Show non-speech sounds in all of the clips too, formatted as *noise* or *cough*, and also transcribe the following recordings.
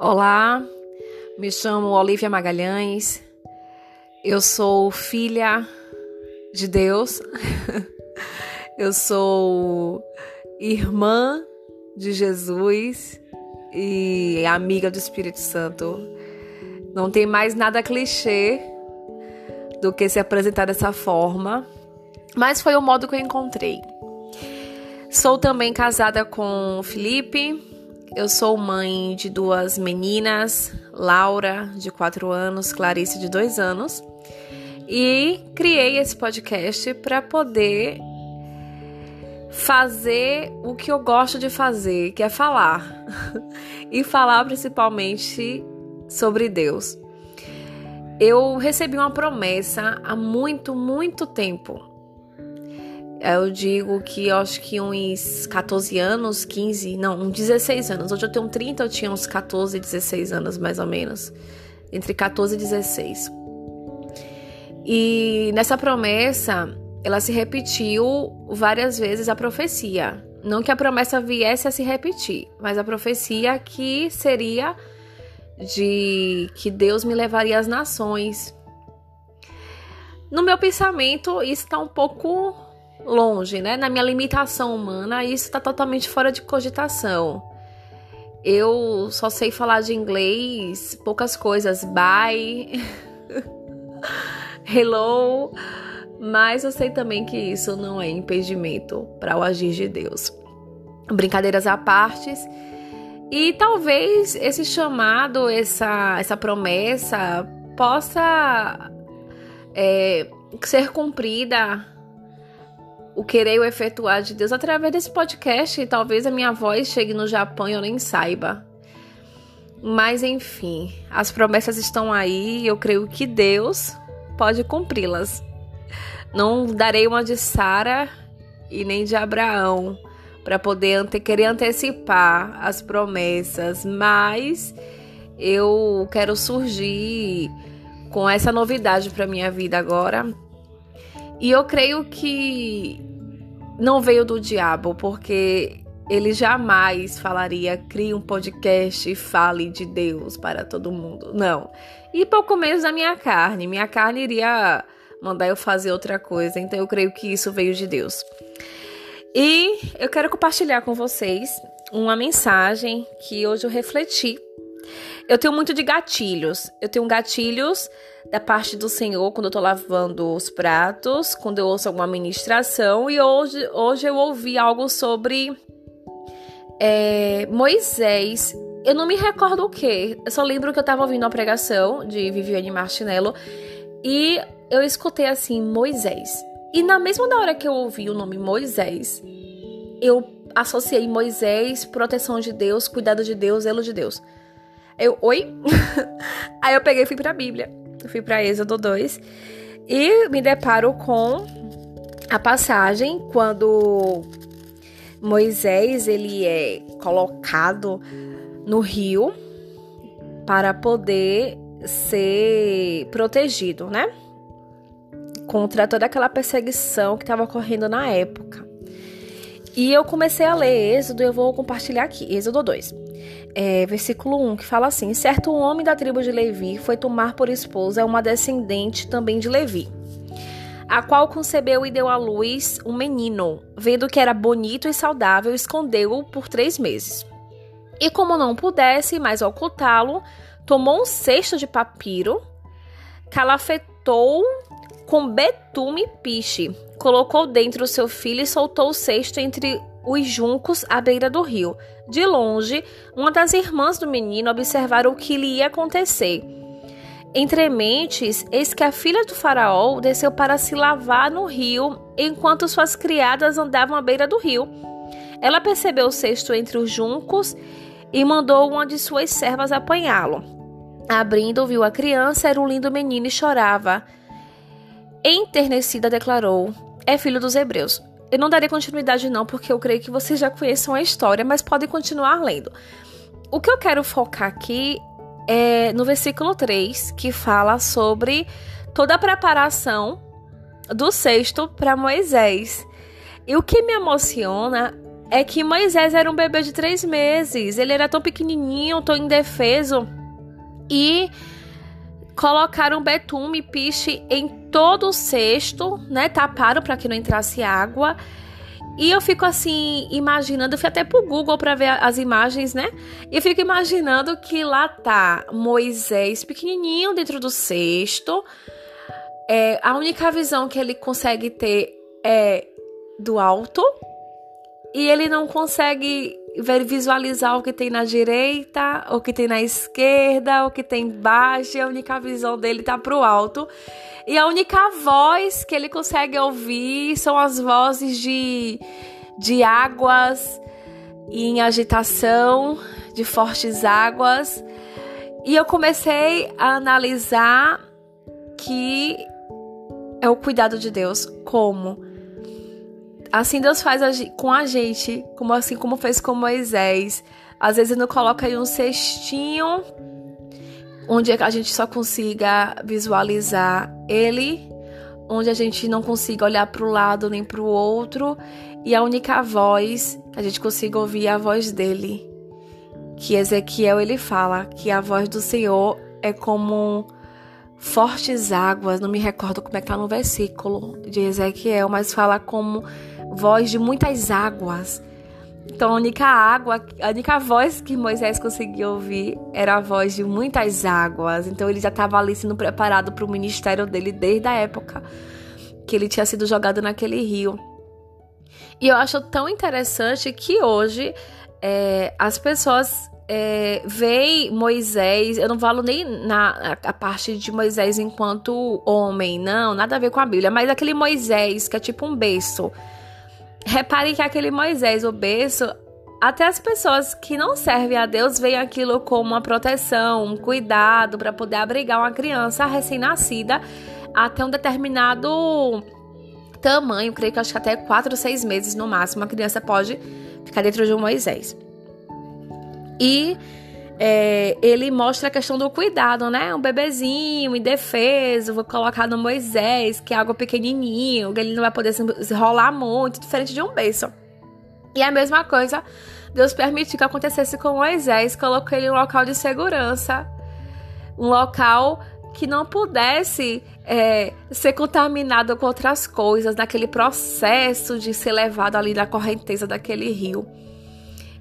Olá, me chamo Olivia Magalhães, eu sou filha de Deus, *laughs* eu sou irmã de Jesus e amiga do Espírito Santo. Não tem mais nada clichê do que se apresentar dessa forma, mas foi o modo que eu encontrei. Sou também casada com Felipe, eu sou mãe de duas meninas, Laura, de 4 anos, Clarice, de 2 anos, e criei esse podcast para poder fazer o que eu gosto de fazer, que é falar. *laughs* e falar principalmente sobre Deus. Eu recebi uma promessa há muito, muito tempo eu digo que eu acho que uns 14 anos, 15, não, uns 16 anos. Hoje eu tenho 30, eu tinha uns 14, 16 anos mais ou menos. Entre 14 e 16. E nessa promessa, ela se repetiu várias vezes a profecia. Não que a promessa viesse a se repetir, mas a profecia que seria de que Deus me levaria às nações. No meu pensamento, isso está um pouco longe, né? Na minha limitação humana, isso está totalmente fora de cogitação. Eu só sei falar de inglês, poucas coisas, bye, *laughs* hello, mas eu sei também que isso não é impedimento para o agir de Deus. Brincadeiras à parte. E talvez esse chamado, essa, essa promessa possa é, ser cumprida o querer e o efetuar de Deus através desse podcast. E talvez a minha voz chegue no Japão e eu nem saiba. Mas enfim, as promessas estão aí e eu creio que Deus pode cumpri-las. Não darei uma de Sara e nem de Abraão para poder ante querer antecipar as promessas, mas eu quero surgir com essa novidade para minha vida agora. E eu creio que não veio do diabo, porque ele jamais falaria, crie um podcast e fale de Deus para todo mundo. Não. E pouco menos da minha carne. Minha carne iria mandar eu fazer outra coisa. Então eu creio que isso veio de Deus. E eu quero compartilhar com vocês uma mensagem que hoje eu refleti. Eu tenho muito de gatilhos. Eu tenho gatilhos da parte do Senhor quando eu tô lavando os pratos, quando eu ouço alguma ministração. E hoje, hoje eu ouvi algo sobre é, Moisés. Eu não me recordo o que. Eu só lembro que eu tava ouvindo uma pregação de Viviane Martinello e eu escutei assim, Moisés. E na mesma hora que eu ouvi o nome Moisés, eu associei Moisés, proteção de Deus, cuidado de Deus, zelo de Deus. Eu, oi? *laughs* Aí eu peguei e fui pra Bíblia. Eu fui para Êxodo 2 e me deparo com a passagem quando Moisés ele é colocado no rio para poder ser protegido, né? Contra toda aquela perseguição que estava ocorrendo na época. E eu comecei a ler Êxodo, eu vou compartilhar aqui, Êxodo 2 é, versículo 1, que fala assim: Certo homem da tribo de Levi foi tomar por esposa uma descendente também de Levi, a qual concebeu e deu à luz um menino. Vendo que era bonito e saudável, escondeu-o por três meses. E como não pudesse mais ocultá-lo, tomou um cesto de papiro, calafetou com betume e piche, colocou dentro o seu filho e soltou o cesto entre os juncos à beira do rio. De longe, uma das irmãs do menino observaram o que lhe ia acontecer. Entre mentes, eis que a filha do faraó desceu para se lavar no rio, enquanto suas criadas andavam à beira do rio. Ela percebeu o cesto entre os juncos e mandou uma de suas servas apanhá-lo. Abrindo, viu a criança, era um lindo menino e chorava. Enternecida, declarou: É filho dos hebreus. Eu não darei continuidade não, porque eu creio que vocês já conheçam a história, mas podem continuar lendo. O que eu quero focar aqui é no versículo 3, que fala sobre toda a preparação do sexto para Moisés. E o que me emociona é que Moisés era um bebê de três meses. Ele era tão pequenininho, tão indefeso. E colocaram betume piche em todo o cesto, né? Taparam para que não entrasse água. E eu fico assim, imaginando, fui até pro Google para ver as imagens, né? E eu fico imaginando que lá tá Moisés pequenininho dentro do cesto. É, a única visão que ele consegue ter é do alto. E ele não consegue visualizar o que tem na direita, o que tem na esquerda, o que tem embaixo. A única visão dele tá pro alto. E a única voz que ele consegue ouvir são as vozes de, de águas em agitação, de fortes águas. E eu comecei a analisar que é o cuidado de Deus. Como? Assim Deus faz com a gente, como assim como fez com Moisés. Às vezes ele não coloca aí um cestinho onde a gente só consiga visualizar ele, onde a gente não consiga olhar para o lado nem para o outro, e a única voz que a gente consiga ouvir é a voz dele. Que Ezequiel ele fala que a voz do Senhor é como fortes águas, não me recordo como é que tá no versículo de Ezequiel, mas fala como voz de muitas águas. Então, a única água, a única voz que Moisés conseguia ouvir era a voz de muitas águas. Então, ele já estava ali sendo preparado para o ministério dele desde a época que ele tinha sido jogado naquele rio. E eu acho tão interessante que hoje é, as pessoas é, veem Moisés, eu não falo nem na a parte de Moisés enquanto homem, não, nada a ver com a Bíblia, mas aquele Moisés que é tipo um berço Repare que aquele Moisés, o berço, até as pessoas que não servem a Deus veem aquilo como uma proteção, um cuidado para poder abrigar uma criança recém-nascida até um determinado tamanho, creio que acho que até 4 ou 6 meses no máximo, a criança pode ficar dentro de um Moisés. E é, ele mostra a questão do cuidado, né? Um bebezinho indefeso, vou colocar no Moisés, que é algo pequenininho, que ele não vai poder se rolar muito, diferente de um beijo. E a mesma coisa, Deus permitiu que acontecesse com Moisés, colocou ele em um local de segurança, um local que não pudesse é, ser contaminado com outras coisas, naquele processo de ser levado ali na correnteza daquele rio.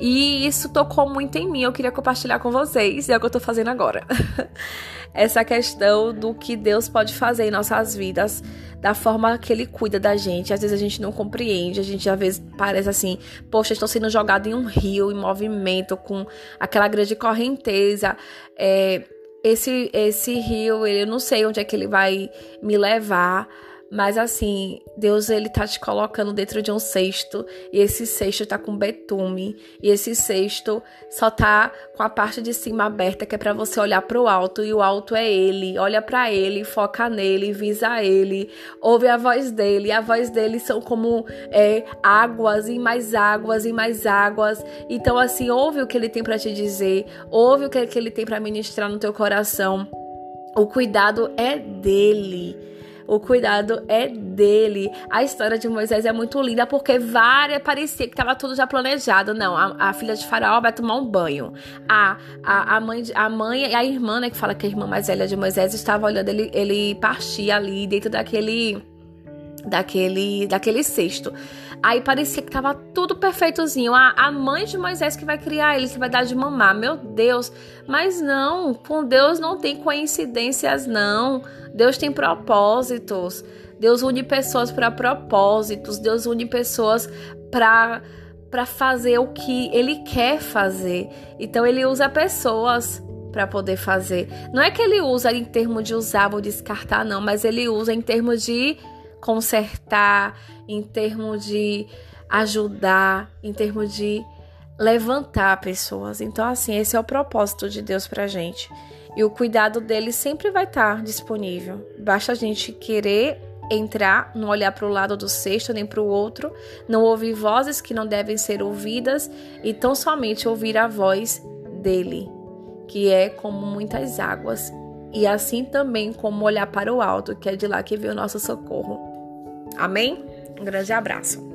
E isso tocou muito em mim. Eu queria compartilhar com vocês. E é o que eu tô fazendo agora. *laughs* Essa questão do que Deus pode fazer em nossas vidas, da forma que Ele cuida da gente. Às vezes a gente não compreende, a gente às vezes parece assim, poxa, estou sendo jogado em um rio, em movimento, com aquela grande correnteza. É, esse, esse rio, eu não sei onde é que ele vai me levar mas assim, Deus ele tá te colocando dentro de um cesto e esse cesto tá com betume e esse cesto só tá com a parte de cima aberta que é para você olhar para o alto e o alto é ele. Olha para ele, foca nele, visa ele, ouve a voz dele. A voz dele são como é, águas e mais águas e mais águas. Então assim, ouve o que ele tem para te dizer, ouve o que ele tem para ministrar no teu coração. O cuidado é dele. O cuidado é dele. A história de Moisés é muito linda porque várias parecia que estava tudo já planejado. Não, a, a, filha de Faraó vai tomar um banho. A, a, a mãe a mãe e a irmã, né, que fala que a irmã mais velha de Moisés estava olhando ele ele partir ali dentro daquele daquele daquele cesto. Aí parecia que tava tudo perfeitozinho. A, a mãe de Moisés que vai criar ele, que vai dar de mamar. Meu Deus. Mas não, com Deus não tem coincidências, não. Deus tem propósitos. Deus une pessoas para propósitos. Deus une pessoas para para fazer o que ele quer fazer. Então ele usa pessoas para poder fazer. Não é que ele usa em termos de usar ou descartar, não, mas ele usa em termos de consertar, em termos de ajudar, em termos de levantar pessoas. Então, assim, esse é o propósito de Deus pra gente. E o cuidado dele sempre vai estar disponível. Basta a gente querer entrar, não olhar para o lado do cesto nem para o outro, não ouvir vozes que não devem ser ouvidas e tão somente ouvir a voz dele, que é como muitas águas, e assim também como olhar para o alto, que é de lá que vem o nosso socorro. Amém? Um grande abraço.